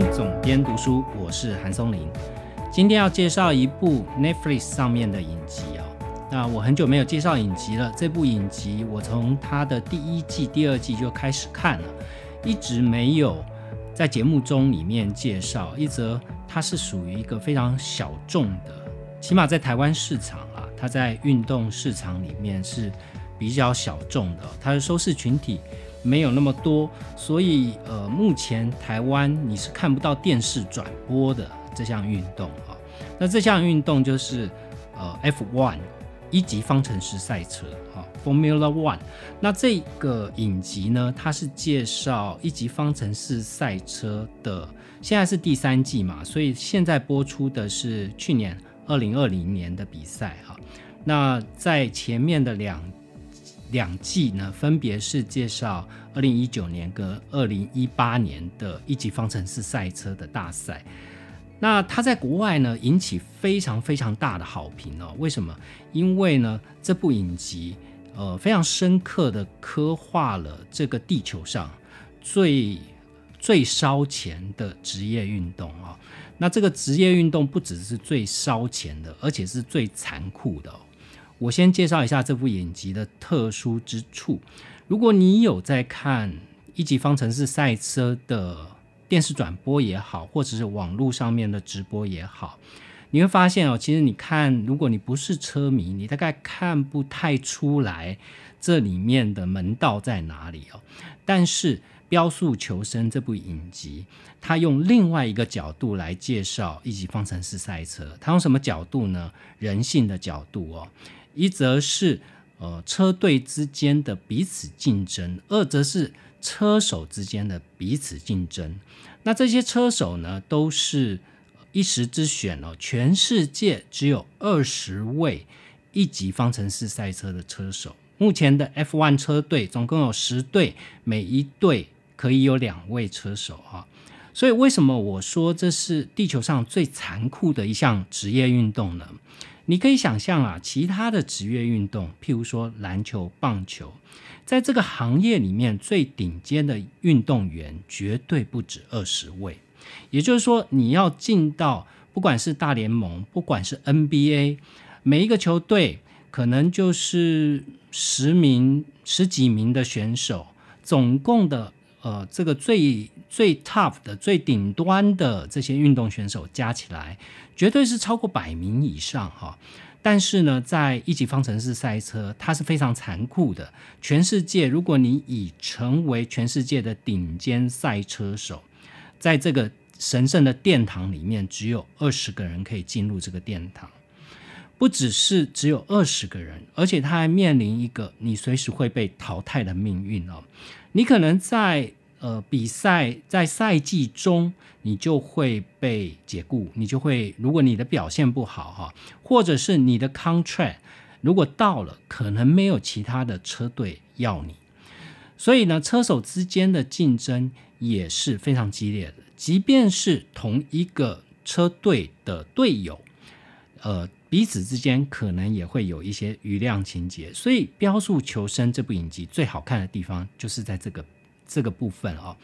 总编读书，我是韩松林。今天要介绍一部 Netflix 上面的影集哦。那我很久没有介绍影集了，这部影集我从它的第一季、第二季就开始看了，一直没有在节目中里面介绍。一则它是属于一个非常小众的，起码在台湾市场啊，它在运动市场里面是比较小众的，它的收视群体。没有那么多，所以呃，目前台湾你是看不到电视转播的这项运动啊。那这项运动就是呃 F1 一级方程式赛车啊，Formula One。那这个影集呢，它是介绍一级方程式赛车的，现在是第三季嘛，所以现在播出的是去年二零二零年的比赛哈。那在前面的两。两季呢，分别是介绍二零一九年跟二零一八年的一级方程式赛车的大赛。那它在国外呢引起非常非常大的好评哦。为什么？因为呢这部影集呃非常深刻的刻画了这个地球上最最烧钱的职业运动啊。那这个职业运动不只是最烧钱的，而且是最残酷的。我先介绍一下这部影集的特殊之处。如果你有在看一级方程式赛车的电视转播也好，或者是网络上面的直播也好，你会发现哦，其实你看，如果你不是车迷，你大概看不太出来这里面的门道在哪里哦。但是《标速求生》这部影集，它用另外一个角度来介绍一级方程式赛车。它用什么角度呢？人性的角度哦。一则是呃车队之间的彼此竞争，二则是车手之间的彼此竞争。那这些车手呢，都是一时之选哦。全世界只有二十位一级方程式赛车的车手。目前的 F1 车队总共有十队，每一队可以有两位车手哈。所以为什么我说这是地球上最残酷的一项职业运动呢？你可以想象啊，其他的职业运动，譬如说篮球、棒球，在这个行业里面最顶尖的运动员绝对不止二十位。也就是说，你要进到不管是大联盟，不管是 NBA，每一个球队可能就是十名、十几名的选手，总共的呃这个最最 tough 的、最顶端的这些运动选手加起来。绝对是超过百名以上哈，但是呢，在一级方程式赛车，它是非常残酷的。全世界，如果你已成为全世界的顶尖赛车手，在这个神圣的殿堂里面，只有二十个人可以进入这个殿堂。不只是只有二十个人，而且他还面临一个你随时会被淘汰的命运哦。你可能在。呃，比赛在赛季中，你就会被解雇，你就会，如果你的表现不好哈，或者是你的 contract 如果到了，可能没有其他的车队要你，所以呢，车手之间的竞争也是非常激烈的，即便是同一个车队的队友，呃，彼此之间可能也会有一些余量情节，所以《标速求生》这部影集最好看的地方就是在这个。这个部分哦，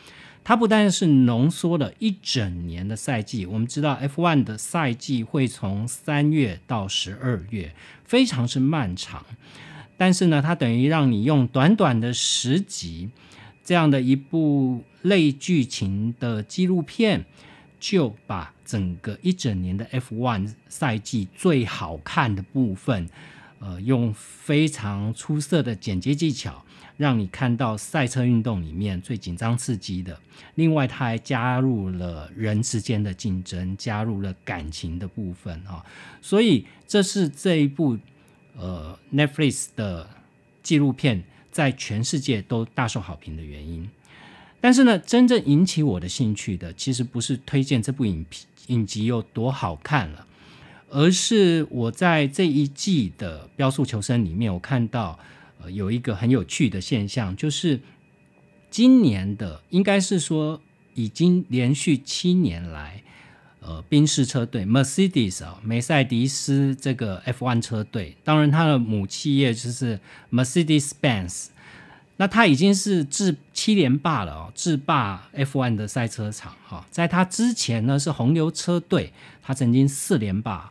它不但是浓缩了一整年的赛季。我们知道 F1 的赛季会从三月到十二月，非常是漫长。但是呢，它等于让你用短短的十集这样的一部类剧情的纪录片，就把整个一整年的 F1 赛季最好看的部分，呃，用非常出色的剪接技巧。让你看到赛车运动里面最紧张刺激的。另外，它还加入了人之间的竞争，加入了感情的部分啊。所以，这是这一部呃 Netflix 的纪录片在全世界都大受好评的原因。但是呢，真正引起我的兴趣的，其实不是推荐这部影影集有多好看了，而是我在这一季的《标速求生》里面，我看到。呃，有一个很有趣的现象，就是今年的应该是说已经连续七年来，呃，宾士车队 Mercedes 啊，梅赛迪斯这个 F1 车队，当然它的母企业就是 Mercedes-Benz，那它已经是制七连霸了哦，制霸 F1 的赛车场哈。在它之前呢是红牛车队，它曾经四连霸。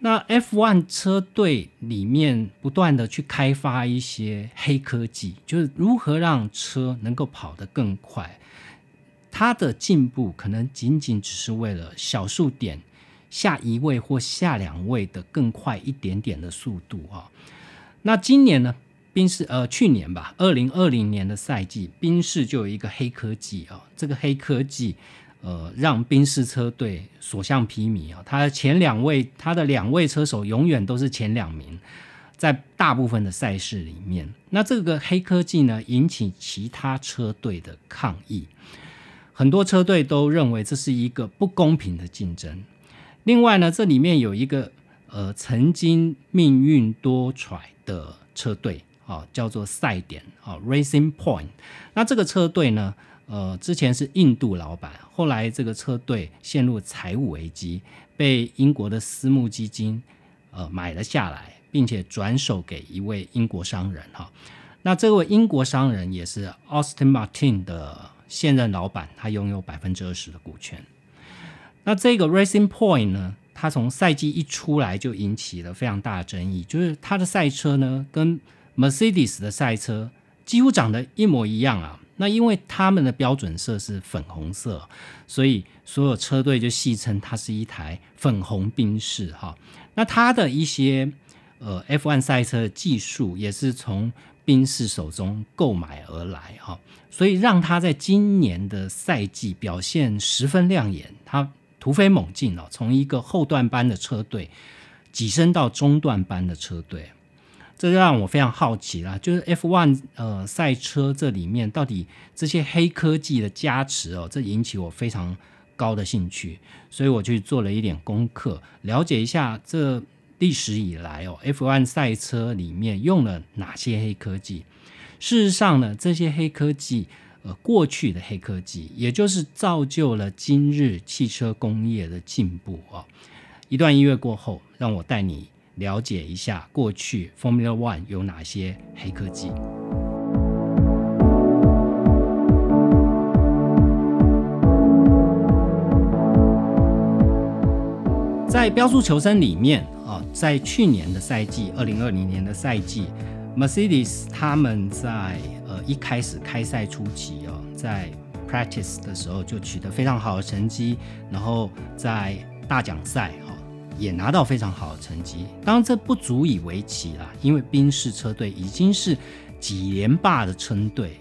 那 F1 车队里面不断的去开发一些黑科技，就是如何让车能够跑得更快。它的进步可能仅仅只是为了小数点下一位或下两位的更快一点点的速度啊。那今年呢，宾士呃去年吧，二零二零年的赛季，宾士就有一个黑科技啊，这个黑科技。呃，让宾士车队所向披靡啊！他前两位，他的两位车手永远都是前两名，在大部分的赛事里面。那这个黑科技呢，引起其他车队的抗议，很多车队都认为这是一个不公平的竞争。另外呢，这里面有一个呃曾经命运多舛的车队啊，叫做赛点啊，Racing Point。那这个车队呢？呃，之前是印度老板，后来这个车队陷入财务危机，被英国的私募基金呃买了下来，并且转手给一位英国商人哈。那这位英国商人也是 Austin Martin 的现任老板，他拥有百分之二十的股权。那这个 Racing Point 呢，他从赛季一出来就引起了非常大的争议，就是他的赛车呢跟 Mercedes 的赛车几乎长得一模一样啊。那因为他们的标准色是粉红色，所以所有车队就戏称它是一台粉红宾士哈。那它的一些呃 F1 赛车的技术也是从宾士手中购买而来哈，所以让它在今年的赛季表现十分亮眼，它突飞猛进哦，从一个后段班的车队跻身到中段班的车队。这就让我非常好奇啦，就是 F1 呃赛车这里面到底这些黑科技的加持哦，这引起我非常高的兴趣，所以我去做了一点功课，了解一下这历史以来哦 F1 赛车里面用了哪些黑科技。事实上呢，这些黑科技呃过去的黑科技，也就是造就了今日汽车工业的进步啊。一段音乐过后，让我带你。了解一下过去 Formula One 有哪些黑科技。在标速求生里面啊，在去年的赛季，二零二零年的赛季，Mercedes 他们在呃一开始开赛初期哦，在 practice 的时候就取得非常好的成绩，然后在大奖赛。也拿到非常好的成绩，当然这不足以为奇啦，因为宾士车队已经是几连霸的称队，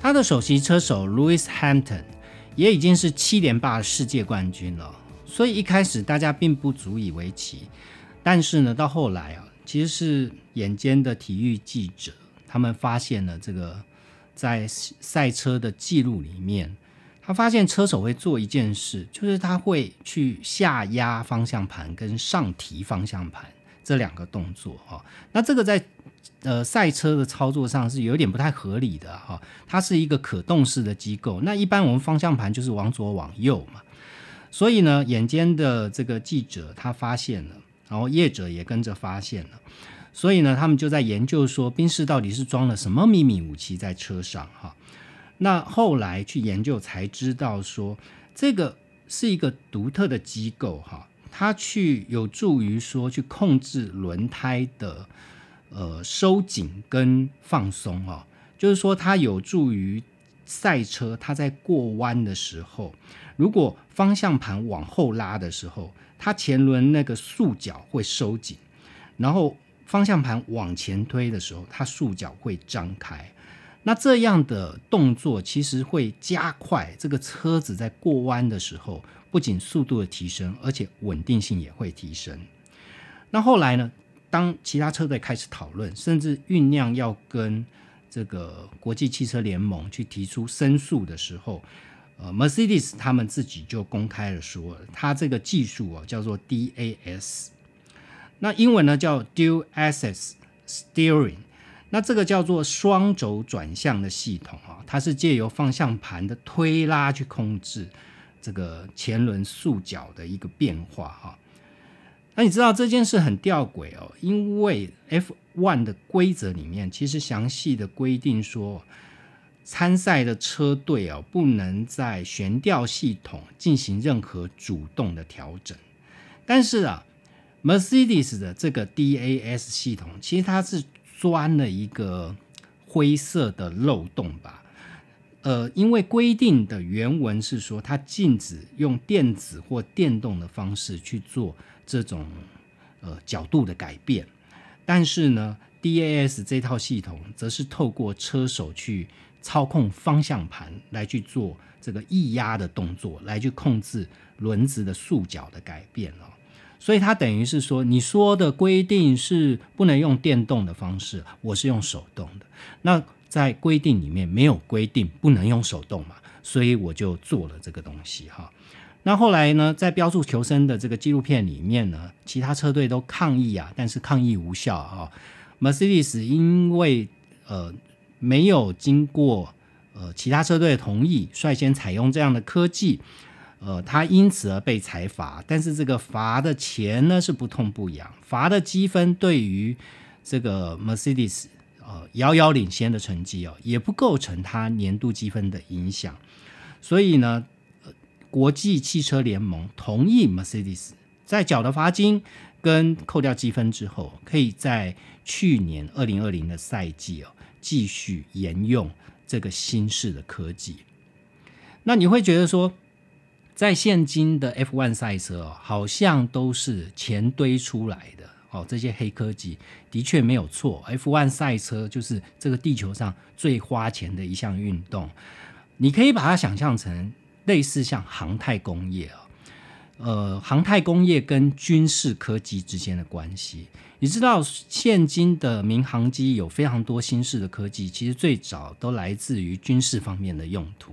他的首席车手 Louis Hampton 也已经是七连霸的世界冠军了，所以一开始大家并不足以为奇，但是呢，到后来啊，其实是眼尖的体育记者，他们发现了这个在赛车的记录里面。发现车手会做一件事，就是他会去下压方向盘跟上提方向盘这两个动作哈。那这个在呃赛车的操作上是有点不太合理的哈。它是一个可动式的机构，那一般我们方向盘就是往左往右嘛。所以呢，眼尖的这个记者他发现了，然后业者也跟着发现了，所以呢，他们就在研究说，宾士到底是装了什么秘密武器在车上哈。那后来去研究才知道，说这个是一个独特的机构哈，它去有助于说去控制轮胎的呃收紧跟放松哦，就是说它有助于赛车，它在过弯的时候，如果方向盘往后拉的时候，它前轮那个束角会收紧，然后方向盘往前推的时候，它束角会张开。那这样的动作其实会加快这个车子在过弯的时候，不仅速度的提升，而且稳定性也会提升。那后来呢？当其他车队开始讨论，甚至酝酿要跟这个国际汽车联盟去提出申诉的时候，呃，Mercedes 他们自己就公开了说，它这个技术哦叫做 DAS，那英文呢叫 Dual Axis Steering。那这个叫做双轴转向的系统啊，它是借由方向盘的推拉去控制这个前轮束角的一个变化哈。那你知道这件事很吊诡哦，因为 F1 的规则里面其实详细的规定说，参赛的车队哦不能在悬吊系统进行任何主动的调整。但是啊，Mercedes 的这个 DAS 系统其实它是钻了一个灰色的漏洞吧。呃，因为规定的原文是说，它禁止用电子或电动的方式去做这种呃角度的改变，但是呢，DAS 这套系统则是透过车手去操控方向盘来去做这个液压的动作，来去控制轮子的束角的改变哦。所以它等于是说，你说的规定是不能用电动的方式，我是用手动的，那。在规定里面没有规定不能用手动嘛，所以我就做了这个东西哈。那后来呢，在标注求生的这个纪录片里面呢，其他车队都抗议啊，但是抗议无效啊。Mercedes 因为呃没有经过呃其他车队的同意，率先采用这样的科技，呃，他因此而被裁罚。但是这个罚的钱呢是不痛不痒，罚的积分对于这个 Mercedes。呃，遥遥领先的成绩哦，也不构成他年度积分的影响。所以呢，国际汽车联盟同意 Mercedes 在缴了罚金跟扣掉积分之后，可以在去年二零二零的赛季哦，继续沿用这个新式的科技。那你会觉得说，在现今的 F1 赛车哦，好像都是钱堆出来的。哦，这些黑科技的确没有错。F1 赛车就是这个地球上最花钱的一项运动，你可以把它想象成类似像航太工业啊。呃，航太工业跟军事科技之间的关系，你知道，现今的民航机有非常多新式的科技，其实最早都来自于军事方面的用途。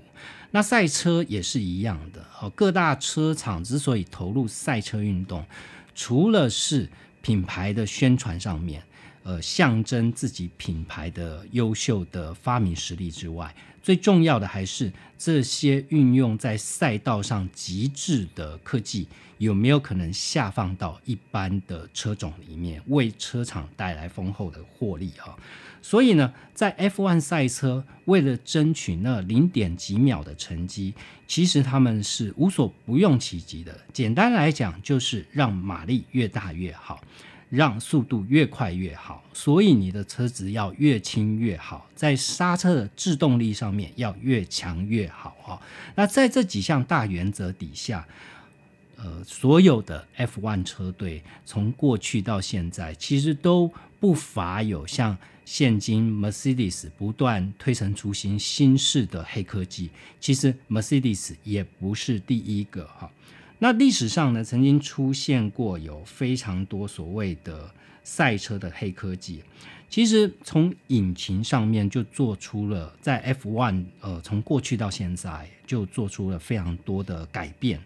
那赛车也是一样的。哦，各大车厂之所以投入赛车运动，除了是品牌的宣传上面，呃，象征自己品牌的优秀的发明实力之外，最重要的还是这些运用在赛道上极致的科技有没有可能下放到一般的车种里面，为车厂带来丰厚的获利啊！所以呢，在 F1 赛车为了争取那零点几秒的成绩，其实他们是无所不用其极的。简单来讲，就是让马力越大越好，让速度越快越好。所以你的车子要越轻越好，在刹车的制动力上面要越强越好啊！那在这几项大原则底下。呃，所有的 F1 车队从过去到现在，其实都不乏有像现今 Mercedes 不断推陈出新新式的黑科技。其实 Mercedes 也不是第一个哈。那历史上呢，曾经出现过有非常多所谓的赛车的黑科技。其实从引擎上面就做出了，在 F1 呃，从过去到现在就做出了非常多的改变。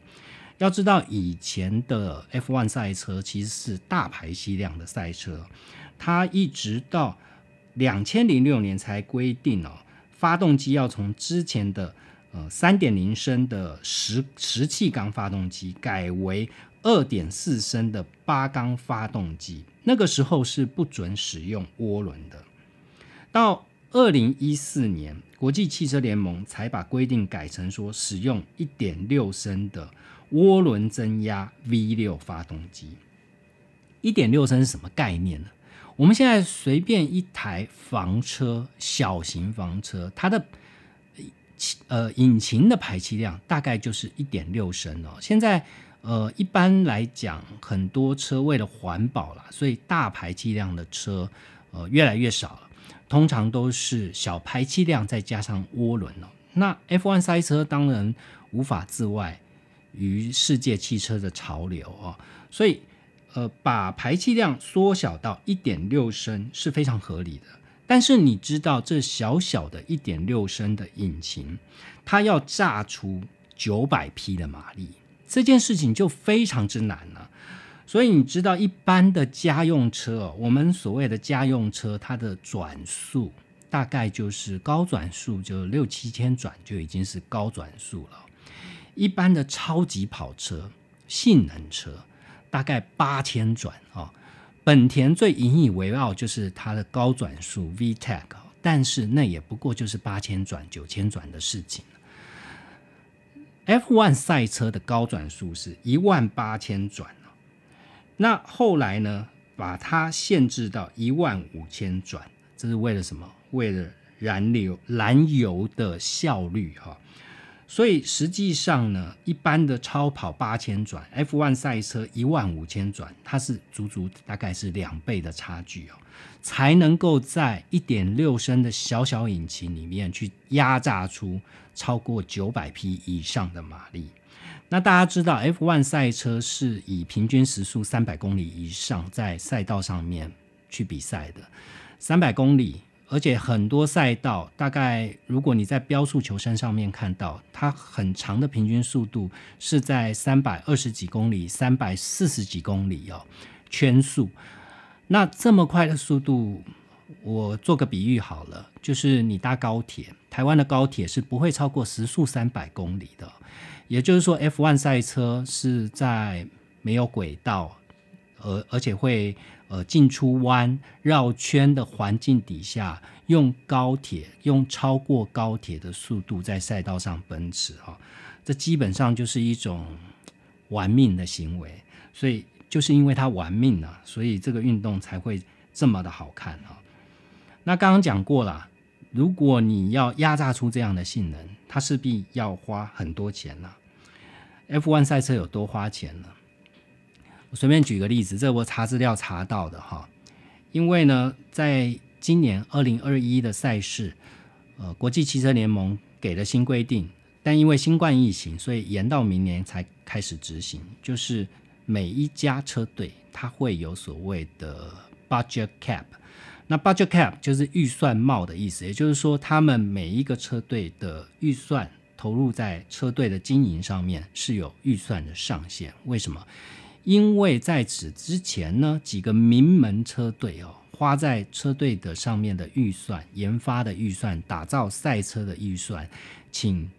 要知道，以前的 F1 赛车其实是大排气量的赛车，它一直到两千零六年才规定哦，发动机要从之前的呃三点零升的十十气缸发动机改为二点四升的八缸发动机，那个时候是不准使用涡轮的。到二零一四年，国际汽车联盟才把规定改成说使用一点六升的。涡轮增压 V 六发动机，一点六升是什么概念呢？我们现在随便一台房车，小型房车，它的呃引擎的排气量大概就是一点六升哦。现在呃一般来讲，很多车为了环保啦，所以大排气量的车呃越来越少了，通常都是小排气量再加上涡轮哦。那 F1 赛车当然无法自外。于世界汽车的潮流啊，所以呃，把排气量缩小到一点六升是非常合理的。但是你知道，这小小的一点六升的引擎，它要炸出九百匹的马力，这件事情就非常之难了。所以你知道，一般的家用车，我们所谓的家用车，它的转速大概就是高转速，就六七千转就已经是高转速了。一般的超级跑车、性能车，大概八千转啊。本田最引以为傲就是它的高转速 VTEC，但是那也不过就是八千转、九千转的事情。F1 赛车的高转速是一万八千转那后来呢，把它限制到一万五千转，这是为了什么？为了燃油燃油的效率哈。所以实际上呢，一般的超跑八千转，F1 赛车一万五千转，它是足足大概是两倍的差距哦，才能够在一点六升的小小引擎里面去压榨出超过九百匹以上的马力。那大家知道，F1 赛车是以平均时速三百公里以上在赛道上面去比赛的，三百公里。而且很多赛道，大概如果你在标速求生上面看到，它很长的平均速度是在三百二十几公里、三百四十几公里哦，圈速。那这么快的速度，我做个比喻好了，就是你搭高铁，台湾的高铁是不会超过时速三百公里的。也就是说，F1 赛车是在没有轨道，而而且会。呃，进出弯、绕圈的环境底下，用高铁用超过高铁的速度在赛道上奔驰哈，这基本上就是一种玩命的行为。所以就是因为他玩命啊，所以这个运动才会这么的好看啊。那刚刚讲过了，如果你要压榨出这样的性能，它势必要花很多钱了。F1 赛车有多花钱呢？随便举个例子，这我查资料查到的哈。因为呢，在今年二零二一的赛事，呃，国际汽车联盟给了新规定，但因为新冠疫情，所以延到明年才开始执行。就是每一家车队它会有所谓的 budget cap，那 budget cap 就是预算帽的意思，也就是说，他们每一个车队的预算投入在车队的经营上面是有预算的上限。为什么？因为在此之前呢，几个名门车队哦，花在车队的上面的预算、研发的预算、打造赛车的预算、请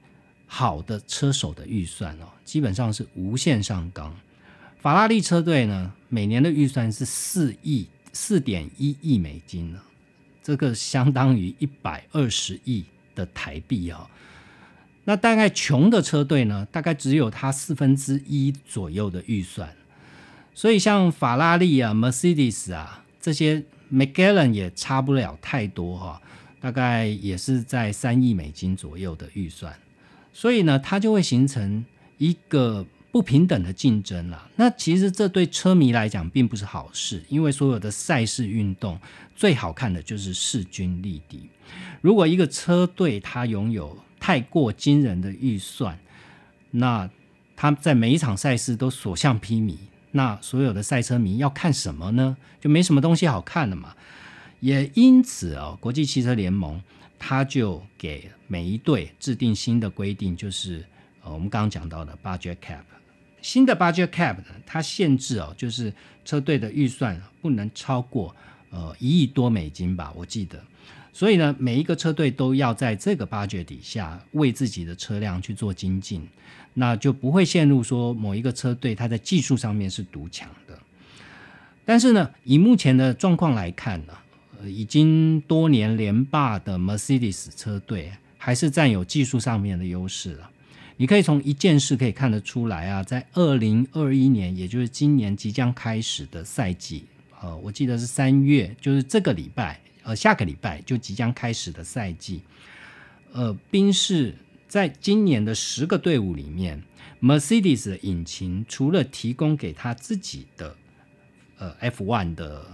好的车手的预算哦，基本上是无限上纲。法拉利车队呢，每年的预算是四亿四点一亿美金呢，这个相当于一百二十亿的台币哦。那大概穷的车队呢，大概只有它四分之一左右的预算。所以像法拉利啊、Mercedes 啊这些 m c g a l l a n 也差不了太多哈，大概也是在三亿美金左右的预算。所以呢，它就会形成一个不平等的竞争了。那其实这对车迷来讲并不是好事，因为所有的赛事运动最好看的就是势均力敌。如果一个车队它拥有太过惊人的预算，那他在每一场赛事都所向披靡。那所有的赛车迷要看什么呢？就没什么东西好看了嘛。也因此啊，国际汽车联盟他就给每一队制定新的规定，就是呃我们刚刚讲到的 budget cap。新的 budget cap 呢，它限制哦，就是车队的预算不能超过呃一亿多美金吧，我记得。所以呢，每一个车队都要在这个 budget 底下为自己的车辆去做精进。那就不会陷入说某一个车队它在技术上面是独强的，但是呢，以目前的状况来看呢，呃，已经多年连霸的 Mercedes 车队还是占有技术上面的优势了。你可以从一件事可以看得出来啊，在二零二一年，也就是今年即将开始的赛季，呃，我记得是三月，就是这个礼拜，呃，下个礼拜就即将开始的赛季，呃，宾士。在今年的十个队伍里面，Mercedes 的引擎除了提供给他自己的呃 F1 的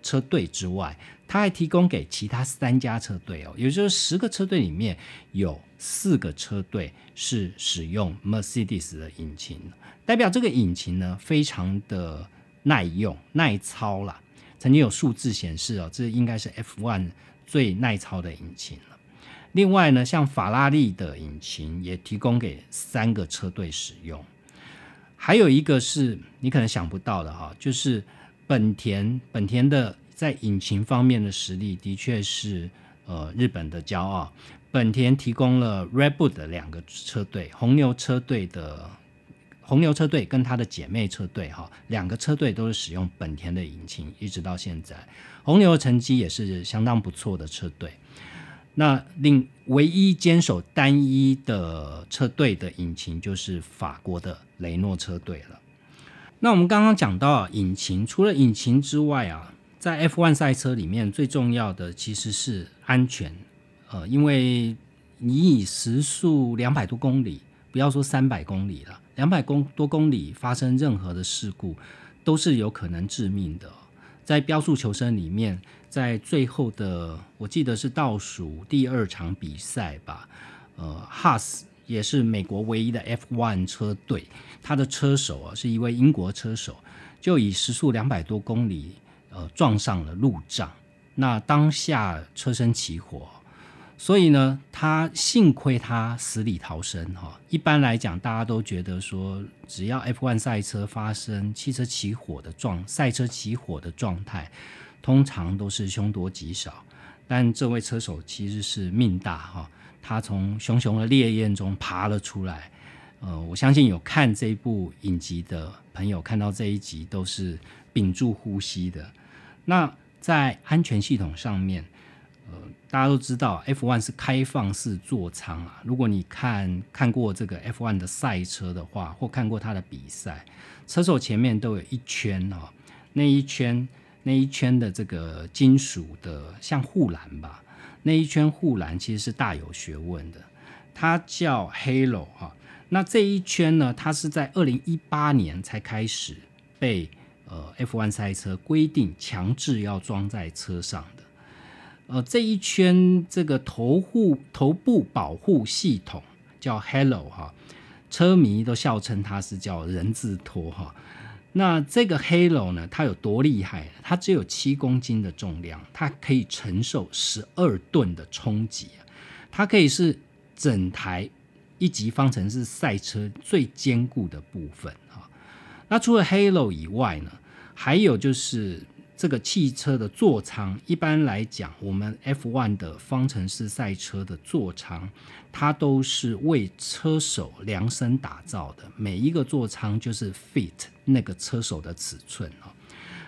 车队之外，他还提供给其他三家车队哦，也就是十个车队里面有四个车队是使用 Mercedes 的引擎，代表这个引擎呢非常的耐用、耐操啦。曾经有数字显示哦，这应该是 F1 最耐操的引擎。另外呢，像法拉利的引擎也提供给三个车队使用，还有一个是你可能想不到的哈，就是本田，本田的在引擎方面的实力的确是呃日本的骄傲。本田提供了 Red Bull 的两个车队，红牛车队的红牛车队跟它的姐妹车队哈，两个车队都是使用本田的引擎，一直到现在，红牛的成绩也是相当不错的车队。那另唯一坚守单一的车队的引擎就是法国的雷诺车队了。那我们刚刚讲到引擎，除了引擎之外啊，在 F1 赛车里面最重要的其实是安全。呃，因为你以时速两百多公里，不要说三百公里了，两百公多公里发生任何的事故，都是有可能致命的。在标速求生里面，在最后的我记得是倒数第二场比赛吧，呃，哈斯也是美国唯一的 F1 车队，他的车手啊是一位英国车手，就以时速两百多公里，呃，撞上了路障，那当下车身起火。所以呢，他幸亏他死里逃生哈。一般来讲，大家都觉得说，只要 F1 赛车发生汽车起火的状，赛车起火的状态，通常都是凶多吉少。但这位车手其实是命大哈，他从熊熊的烈焰中爬了出来。呃，我相信有看这部影集的朋友，看到这一集都是屏住呼吸的。那在安全系统上面。呃，大家都知道，F1 是开放式座舱啊。如果你看看过这个 F1 的赛车的话，或看过它的比赛，车手前面都有一圈哦，那一圈那一圈的这个金属的像护栏吧，那一圈护栏其实是大有学问的，它叫 Halo 哈。那这一圈呢，它是在二零一八年才开始被呃 F1 赛车规定强制要装在车上的。呃，这一圈这个头护头部保护系统叫 Hello 哈，车迷都笑称它是叫人字拖哈。那这个 halo 呢，它有多厉害？它只有七公斤的重量，它可以承受十二吨的冲击它可以是整台一级方程式赛车最坚固的部分啊。那除了 halo 以外呢，还有就是。这个汽车的座舱，一般来讲，我们 F1 的方程式赛车的座舱，它都是为车手量身打造的，每一个座舱就是 fit 那个车手的尺寸哦。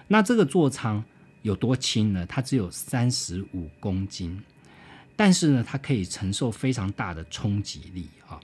那这个座舱有多轻呢？它只有三十五公斤，但是呢，它可以承受非常大的冲击力啊。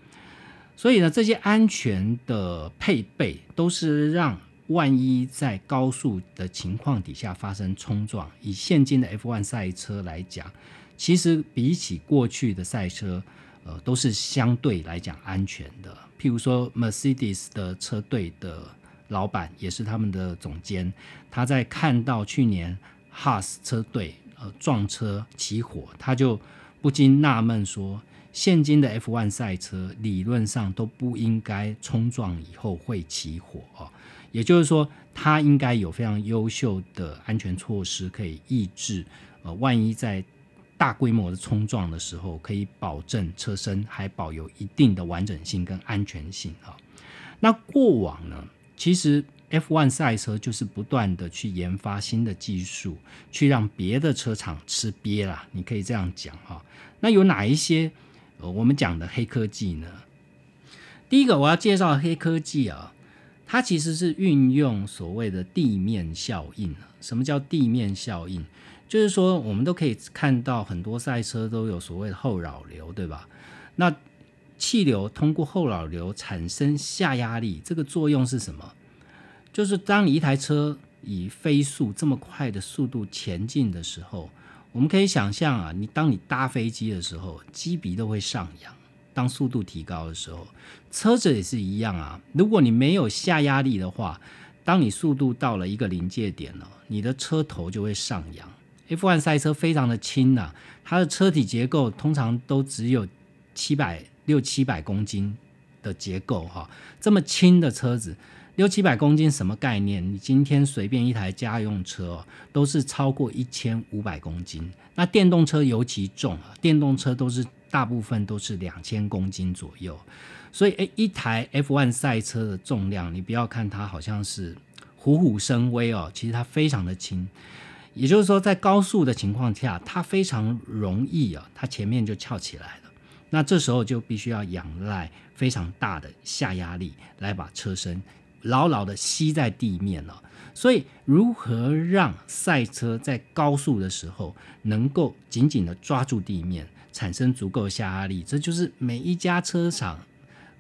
所以呢，这些安全的配备都是让。万一在高速的情况底下发生冲撞，以现今的 F1 赛车来讲，其实比起过去的赛车，呃，都是相对来讲安全的。譬如说，Mercedes 的车队的老板也是他们的总监，他在看到去年 Haas 车队呃撞车起火，他就不禁纳闷说：现今的 F1 赛车理论上都不应该冲撞以后会起火哦。也就是说，它应该有非常优秀的安全措施，可以抑制呃，万一在大规模的冲撞的时候，可以保证车身还保有一定的完整性跟安全性啊。那过往呢，其实 F1 赛车就是不断的去研发新的技术，去让别的车厂吃瘪啦，你可以这样讲哈。那有哪一些呃，我们讲的黑科技呢？第一个我要介绍黑科技啊。它其实是运用所谓的地面效应什么叫地面效应？就是说，我们都可以看到很多赛车都有所谓的后扰流，对吧？那气流通过后扰流产生下压力，这个作用是什么？就是当你一台车以飞速这么快的速度前进的时候，我们可以想象啊，你当你搭飞机的时候，机鼻都会上扬。当速度提高的时候，车子也是一样啊。如果你没有下压力的话，当你速度到了一个临界点了，你的车头就会上扬。F1 赛车非常的轻呐，它的车体结构通常都只有七百六七百公斤的结构哈。这么轻的车子，六七百公斤什么概念？你今天随便一台家用车哦都是超过一千五百公斤，那电动车尤其重啊，电动车都是。大部分都是两千公斤左右，所以诶，一台 F1 赛车的重量，你不要看它好像是虎虎生威哦，其实它非常的轻。也就是说，在高速的情况下，它非常容易啊，它前面就翘起来了。那这时候就必须要仰赖非常大的下压力来把车身牢牢的吸在地面了。所以，如何让赛车在高速的时候能够紧紧的抓住地面，产生足够下压力，这就是每一家车厂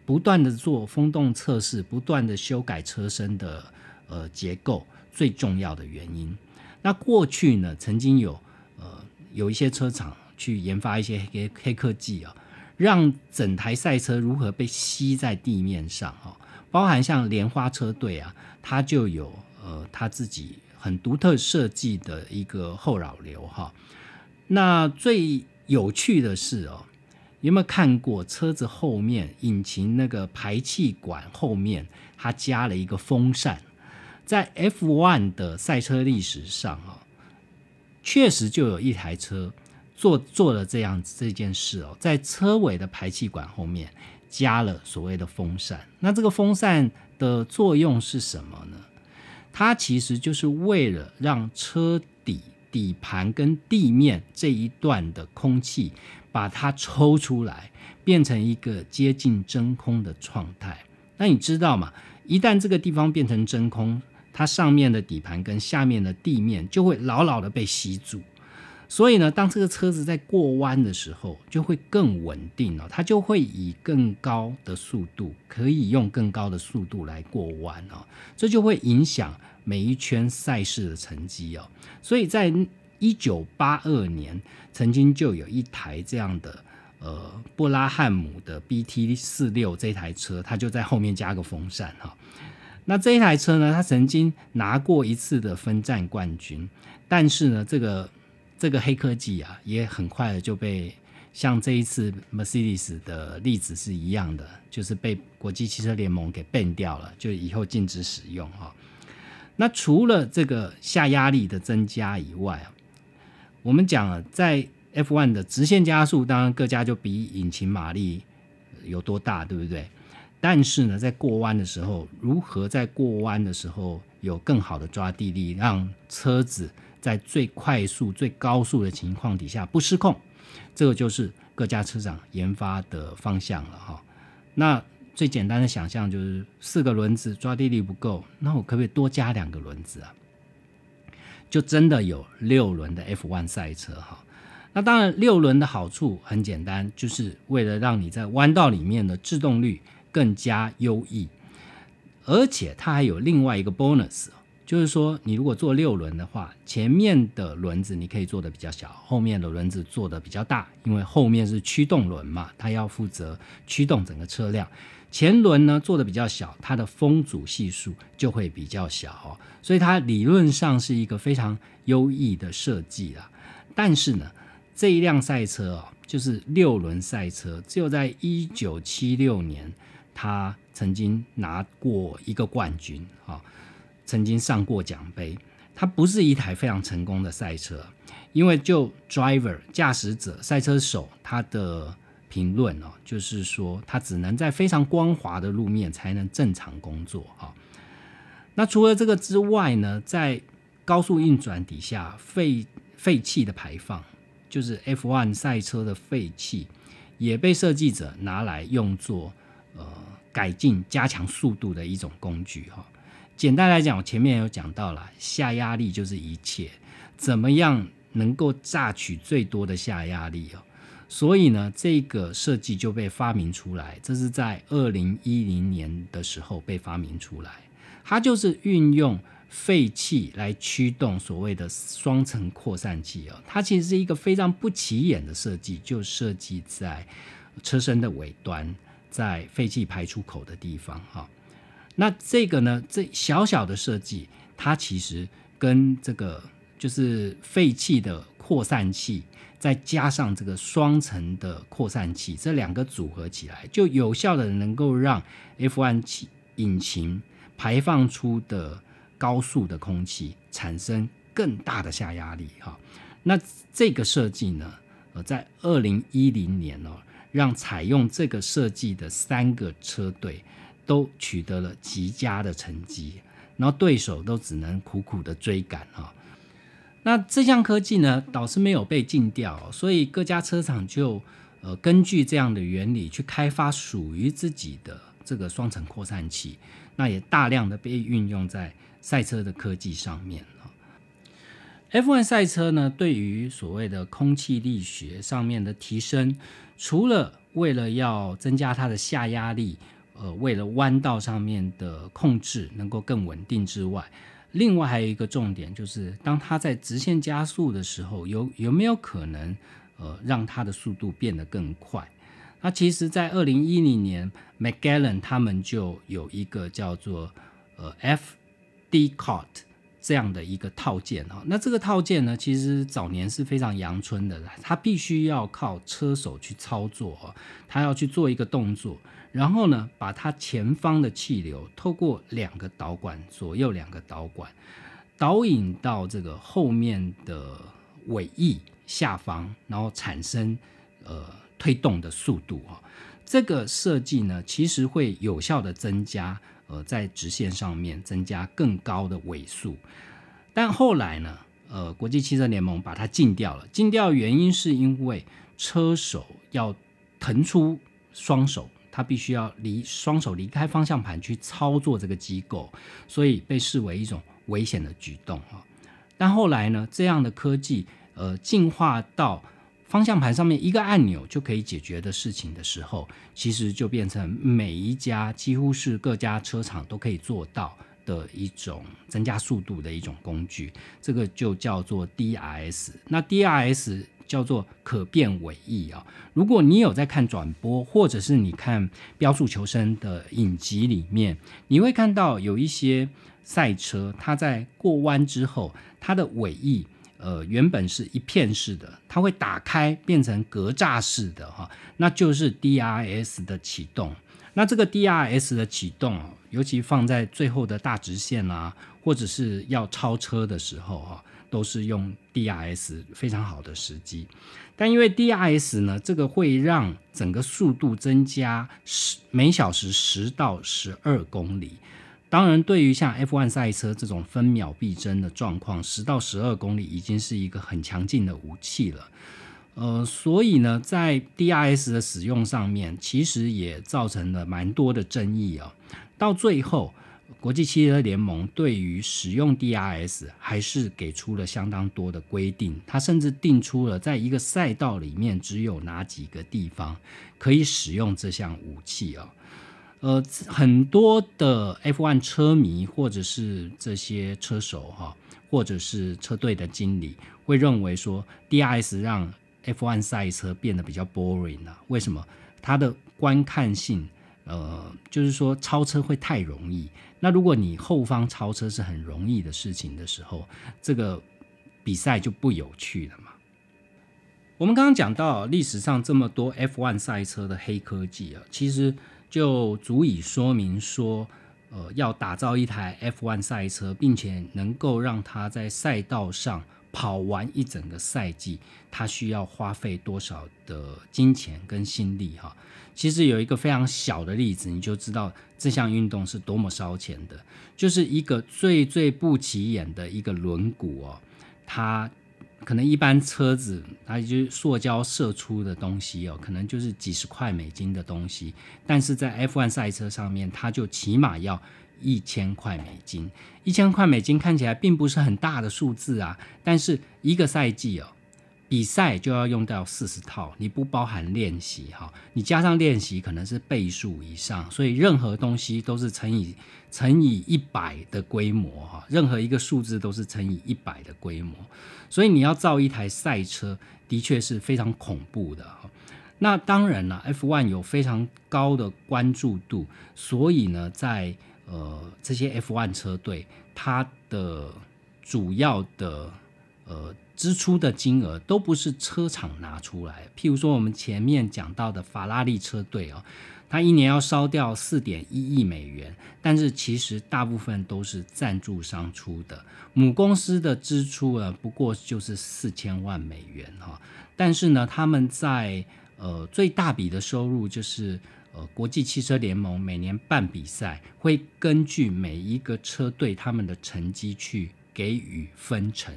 不断的做风洞测试、不断的修改车身的呃结构最重要的原因。那过去呢，曾经有呃有一些车厂去研发一些黑黑科技啊，让整台赛车如何被吸在地面上哈，包含像莲花车队啊，它就有。呃，它自己很独特设计的一个后扰流哈。那最有趣的是哦，有没有看过车子后面引擎那个排气管后面，它加了一个风扇？在 F1 的赛车历史上哦，确实就有一台车做做了这样这件事哦，在车尾的排气管后面加了所谓的风扇。那这个风扇的作用是什么呢？它其实就是为了让车底底盘跟地面这一段的空气把它抽出来，变成一个接近真空的状态。那你知道吗？一旦这个地方变成真空，它上面的底盘跟下面的地面就会牢牢的被吸住。所以呢，当这个车子在过弯的时候，就会更稳定了。它就会以更高的速度，可以用更高的速度来过弯哦。这就会影响每一圈赛事的成绩哦。所以在一九八二年，曾经就有一台这样的呃布拉汉姆的 BT 四六这台车，它就在后面加个风扇哈。那这一台车呢，它曾经拿过一次的分站冠军，但是呢，这个这个黑科技啊，也很快的就被像这一次 Mercedes 的例子是一样的，就是被国际汽车联盟给 ban 掉了，就以后禁止使用哈。那除了这个下压力的增加以外啊，我们讲了在 F1 的直线加速，当然各家就比引擎马力有多大，对不对？但是呢，在过弯的时候，如何在过弯的时候有更好的抓地力，让车子在最快速、最高速的情况底下不失控，这个就是各家车厂研发的方向了哈。那最简单的想象就是四个轮子抓地力不够，那我可不可以多加两个轮子啊？就真的有六轮的 F1 赛车哈。那当然，六轮的好处很简单，就是为了让你在弯道里面的制动率更加优异，而且它还有另外一个 bonus。就是说，你如果做六轮的话，前面的轮子你可以做的比较小，后面的轮子做的比较大，因为后面是驱动轮嘛，它要负责驱动整个车辆。前轮呢做的比较小，它的风阻系数就会比较小，所以它理论上是一个非常优异的设计啦。但是呢，这一辆赛车哦，就是六轮赛车，只有在一九七六年，它曾经拿过一个冠军啊。曾经上过奖杯，它不是一台非常成功的赛车，因为就 driver 驾驶者赛车手他的评论哦，就是说它只能在非常光滑的路面才能正常工作哈。那除了这个之外呢，在高速运转底下废废气的排放，就是 F1 赛车的废气，也被设计者拿来用作呃改进加强速度的一种工具哈。简单来讲，我前面有讲到了，下压力就是一切，怎么样能够榨取最多的下压力哦？所以呢，这个设计就被发明出来，这是在二零一零年的时候被发明出来。它就是运用废气来驱动所谓的双层扩散器哦。它其实是一个非常不起眼的设计，就设计在车身的尾端，在废气排出口的地方哈。那这个呢？这小小的设计，它其实跟这个就是废气的扩散器，再加上这个双层的扩散器，这两个组合起来，就有效的能够让 F1 引擎排放出的高速的空气产生更大的下压力。哈，那这个设计呢，呃，在二零一零年哦，让采用这个设计的三个车队。都取得了极佳的成绩，然后对手都只能苦苦的追赶哈。那这项科技呢，倒是没有被禁掉，所以各家车厂就呃，根据这样的原理去开发属于自己的这个双层扩散器，那也大量的被运用在赛车的科技上面 F1 赛车呢，对于所谓的空气力学上面的提升，除了为了要增加它的下压力，呃，为了弯道上面的控制能够更稳定之外，另外还有一个重点就是，当它在直线加速的时候，有有没有可能？呃，让它的速度变得更快。那其实，在二零一零年，McGallen 他们就有一个叫做呃 FD-Cart 这样的一个套件哈。那这个套件呢，其实早年是非常阳春的，它必须要靠车手去操作哦，他要去做一个动作，然后呢，把它前方的气流透过两个导管，左右两个导管导引到这个后面的尾翼。下方，然后产生呃推动的速度啊，这个设计呢，其实会有效的增加呃在直线上面增加更高的尾速，但后来呢，呃国际汽车联盟把它禁掉了，禁掉原因是因为车手要腾出双手，他必须要离双手离开方向盘去操作这个机构，所以被视为一种危险的举动啊。但后来呢，这样的科技。呃，进化到方向盘上面一个按钮就可以解决的事情的时候，其实就变成每一家几乎是各家车厂都可以做到的一种增加速度的一种工具。这个就叫做 DRS。那 DRS 叫做可变尾翼啊。如果你有在看转播，或者是你看标速求生的影集里面，你会看到有一些赛车，它在过弯之后，它的尾翼。呃，原本是一片式的，它会打开变成格栅式的哈，那就是 DRS 的启动。那这个 DRS 的启动尤其放在最后的大直线啊，或者是要超车的时候哈，都是用 DRS 非常好的时机。但因为 DRS 呢，这个会让整个速度增加十每小时十到十二公里。当然，对于像 F1 赛车这种分秒必争的状况，十到十二公里已经是一个很强劲的武器了。呃，所以呢，在 DRS 的使用上面，其实也造成了蛮多的争议啊。到最后，国际汽车联盟对于使用 DRS 还是给出了相当多的规定，它甚至定出了在一个赛道里面只有哪几个地方可以使用这项武器啊。呃，很多的 F1 车迷或者是这些车手哈，或者是车队的经理会认为说，DRS 让 F1 赛车变得比较 boring 了。为什么？它的观看性，呃，就是说超车会太容易。那如果你后方超车是很容易的事情的时候，这个比赛就不有趣了嘛。我们刚刚讲到历史上这么多 F1 赛车的黑科技啊，其实。就足以说明说，呃，要打造一台 F1 赛车，并且能够让它在赛道上跑完一整个赛季，它需要花费多少的金钱跟心力哈。其实有一个非常小的例子，你就知道这项运动是多么烧钱的，就是一个最最不起眼的一个轮毂哦，它。可能一般车子，它就是塑胶射出的东西哦，可能就是几十块美金的东西。但是在 F1 赛车上面，它就起码要一千块美金。一千块美金看起来并不是很大的数字啊，但是一个赛季哦。比赛就要用到四十套，你不包含练习哈，你加上练习可能是倍数以上，所以任何东西都是乘以乘以一百的规模哈，任何一个数字都是乘以一百的规模，所以你要造一台赛车的确是非常恐怖的哈。那当然了，F1 有非常高的关注度，所以呢，在呃这些 F1 车队，它的主要的呃。支出的金额都不是车厂拿出来，譬如说我们前面讲到的法拉利车队哦，它一年要烧掉四点一亿美元，但是其实大部分都是赞助商出的，母公司的支出啊不过就是四千万美元哈，但是呢，他们在呃最大笔的收入就是呃国际汽车联盟每年办比赛，会根据每一个车队他们的成绩去给予分成。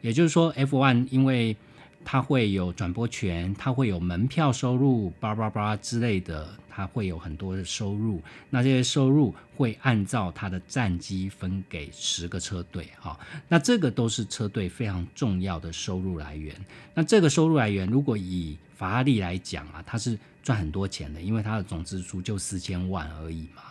也就是说，F1 因为它会有转播权，它会有门票收入，叭叭叭之类的，它会有很多的收入。那这些收入会按照它的战绩分给十个车队，哈，那这个都是车队非常重要的收入来源。那这个收入来源，如果以法拉利来讲啊，它是赚很多钱的，因为它的总支出就四千万而已嘛。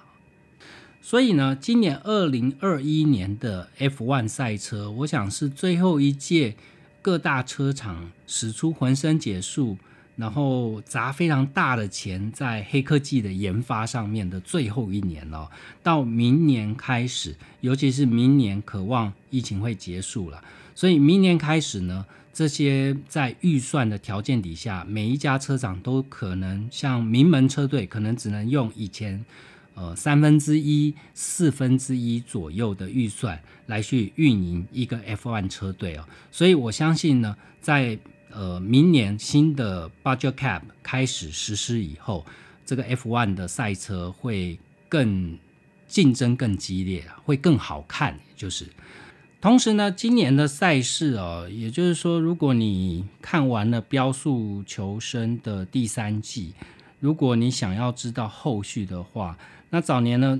所以呢，今年二零二一年的 F1 赛车，我想是最后一届各大车厂使出浑身解数，然后砸非常大的钱在黑科技的研发上面的最后一年了。到明年开始，尤其是明年，渴望疫情会结束了，所以明年开始呢，这些在预算的条件底下，每一家车厂都可能像名门车队，可能只能用以前。呃，三分之一、四分之一左右的预算来去运营一个 F1 车队哦，所以我相信呢，在呃明年新的 Budget Cap 开始实施以后，这个 F1 的赛车会更竞争更激烈会更好看。就是同时呢，今年的赛事哦，也就是说，如果你看完了《标速求生》的第三季，如果你想要知道后续的话，那早年呢，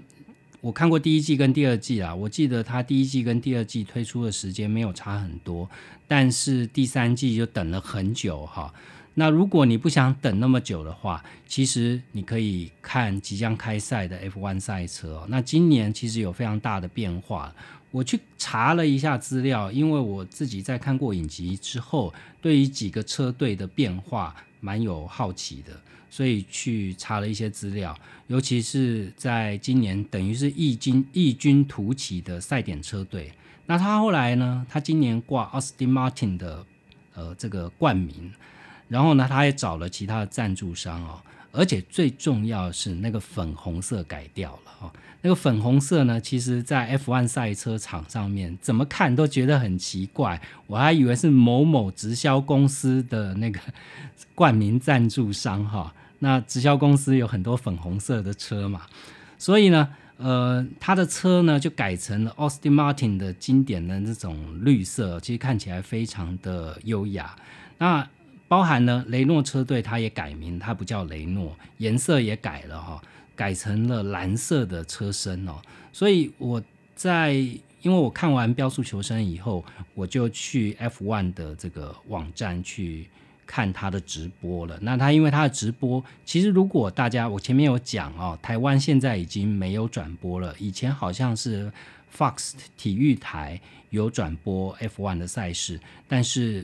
我看过第一季跟第二季啊，我记得它第一季跟第二季推出的时间没有差很多，但是第三季就等了很久哈。那如果你不想等那么久的话，其实你可以看即将开赛的 F1 赛车。那今年其实有非常大的变化，我去查了一下资料，因为我自己在看过影集之后，对于几个车队的变化蛮有好奇的。所以去查了一些资料，尤其是在今年等于是异军异军突起的赛点车队。那他后来呢？他今年挂 Austin Martin 的呃这个冠名，然后呢，他也找了其他的赞助商哦。而且最重要的是，那个粉红色改掉了哦。那个粉红色呢，其实在 F1 赛车场上面怎么看都觉得很奇怪，我还以为是某某直销公司的那个冠名赞助商哈。那直销公司有很多粉红色的车嘛，所以呢，呃，他的车呢就改成了 Austin Martin 的经典的那种绿色，其实看起来非常的优雅。那包含呢，雷诺车队它也改名，它不叫雷诺，颜色也改了哈，改成了蓝色的车身哦。所以我在因为我看完《标速求生》以后，我就去 F1 的这个网站去。看他的直播了，那他因为他的直播，其实如果大家我前面有讲哦，台湾现在已经没有转播了，以前好像是 Fox 体育台有转播 F1 的赛事，但是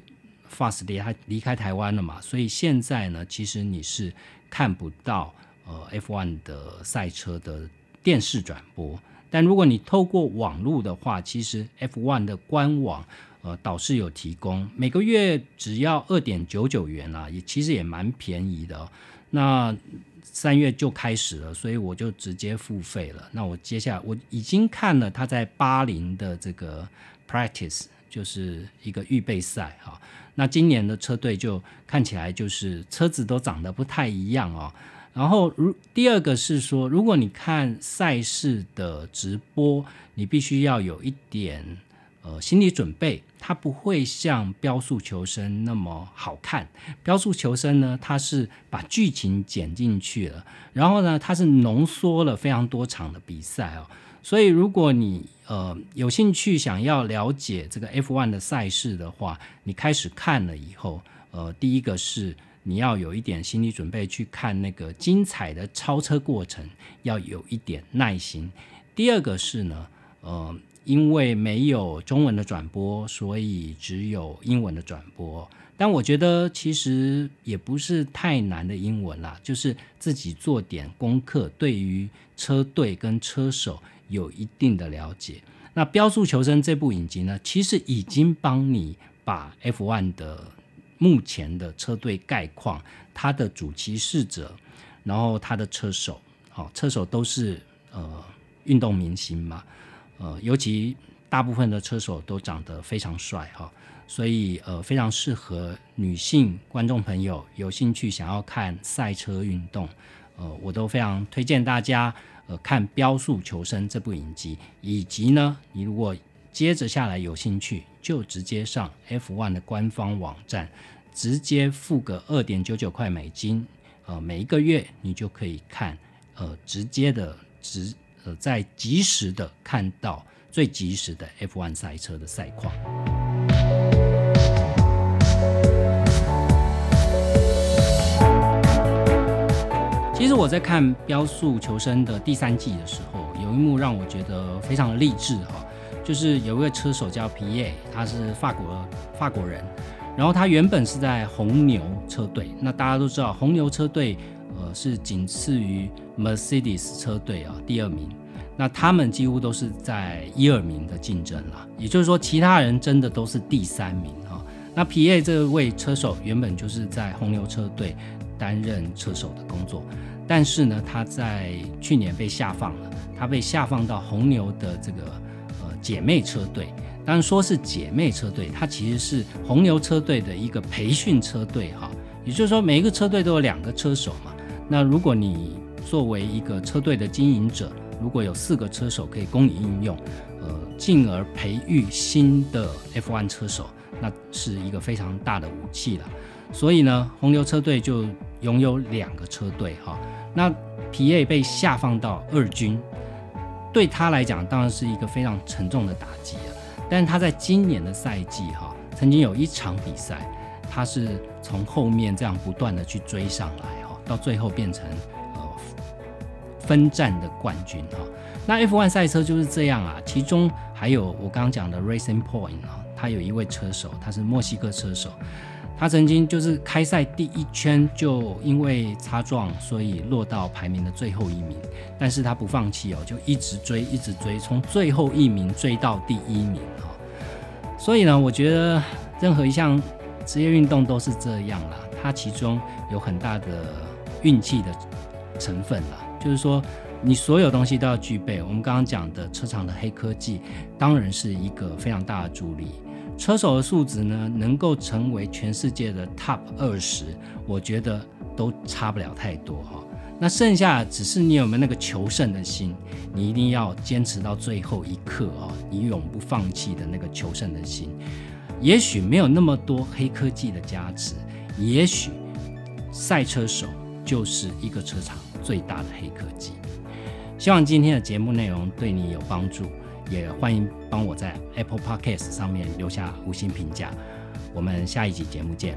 Fox 离开离开台湾了嘛，所以现在呢，其实你是看不到呃 F1 的赛车的电视转播，但如果你透过网络的话，其实 F1 的官网。呃，导师有提供，每个月只要二点九九元啦，也其实也蛮便宜的。那三月就开始了，所以我就直接付费了。那我接下来我已经看了他在巴林的这个 practice，就是一个预备赛哈。那今年的车队就看起来就是车子都长得不太一样哦。然后如第二个是说，如果你看赛事的直播，你必须要有一点。呃，心理准备，它不会像《标速求生》那么好看。《标速求生》呢，它是把剧情剪进去了，然后呢，它是浓缩了非常多场的比赛哦。所以，如果你呃有兴趣想要了解这个 F1 的赛事的话，你开始看了以后，呃，第一个是你要有一点心理准备去看那个精彩的超车过程，要有一点耐心。第二个是呢，呃。因为没有中文的转播，所以只有英文的转播。但我觉得其实也不是太难的英文啦，就是自己做点功课，对于车队跟车手有一定的了解。那《标速求生》这部影集呢，其实已经帮你把 F1 的目前的车队概况，它的主骑士者，然后他的车手，好，车手都是呃运动明星嘛。呃，尤其大部分的车手都长得非常帅哈，所以呃非常适合女性观众朋友有兴趣想要看赛车运动，呃，我都非常推荐大家呃看《标速求生》这部影集，以及呢，你如果接着下来有兴趣，就直接上 F1 的官方网站，直接付个二点九九块美金，呃，每一个月你就可以看，呃，直接的直呃在及时的看到最及时的 F1 赛车的赛况。其实我在看《标速求生》的第三季的时候，有一幕让我觉得非常的励志哈，就是有一位车手叫皮耶，他是法国法国人。然后他原本是在红牛车队，那大家都知道红牛车队，呃，是仅次于 Mercedes 车队啊，第二名。那他们几乎都是在一二名的竞争了，也就是说，其他人真的都是第三名啊。那皮耶这位车手原本就是在红牛车队担任车手的工作，但是呢，他在去年被下放了，他被下放到红牛的这个呃姐妹车队。当然说是姐妹车队，它其实是红牛车队的一个培训车队哈。也就是说，每一个车队都有两个车手嘛。那如果你作为一个车队的经营者，如果有四个车手可以供你应用，呃，进而培育新的 F1 车手，那是一个非常大的武器了。所以呢，红牛车队就拥有两个车队哈。那皮耶被下放到二军，对他来讲当然是一个非常沉重的打击啊。但是他在今年的赛季哈，曾经有一场比赛，他是从后面这样不断的去追上来，到最后变成呃分站的冠军哈。那 F1 赛车就是这样啊，其中还有我刚刚讲的 Racing Point 啊，他有一位车手，他是墨西哥车手。他曾经就是开赛第一圈就因为擦撞，所以落到排名的最后一名。但是他不放弃哦，就一直追，一直追，从最后一名追到第一名哈。所以呢，我觉得任何一项职业运动都是这样啦，它其中有很大的运气的成分了。就是说，你所有东西都要具备。我们刚刚讲的车厂的黑科技，当然是一个非常大的助力。车手的素质呢，能够成为全世界的 Top 二十，我觉得都差不了太多哈。那剩下只是你有没有那个求胜的心，你一定要坚持到最后一刻哦，你永不放弃的那个求胜的心。也许没有那么多黑科技的加持，也许赛车手就是一个车厂最大的黑科技。希望今天的节目内容对你有帮助。也欢迎帮我在 Apple Podcast 上面留下五星评价，我们下一集节目见。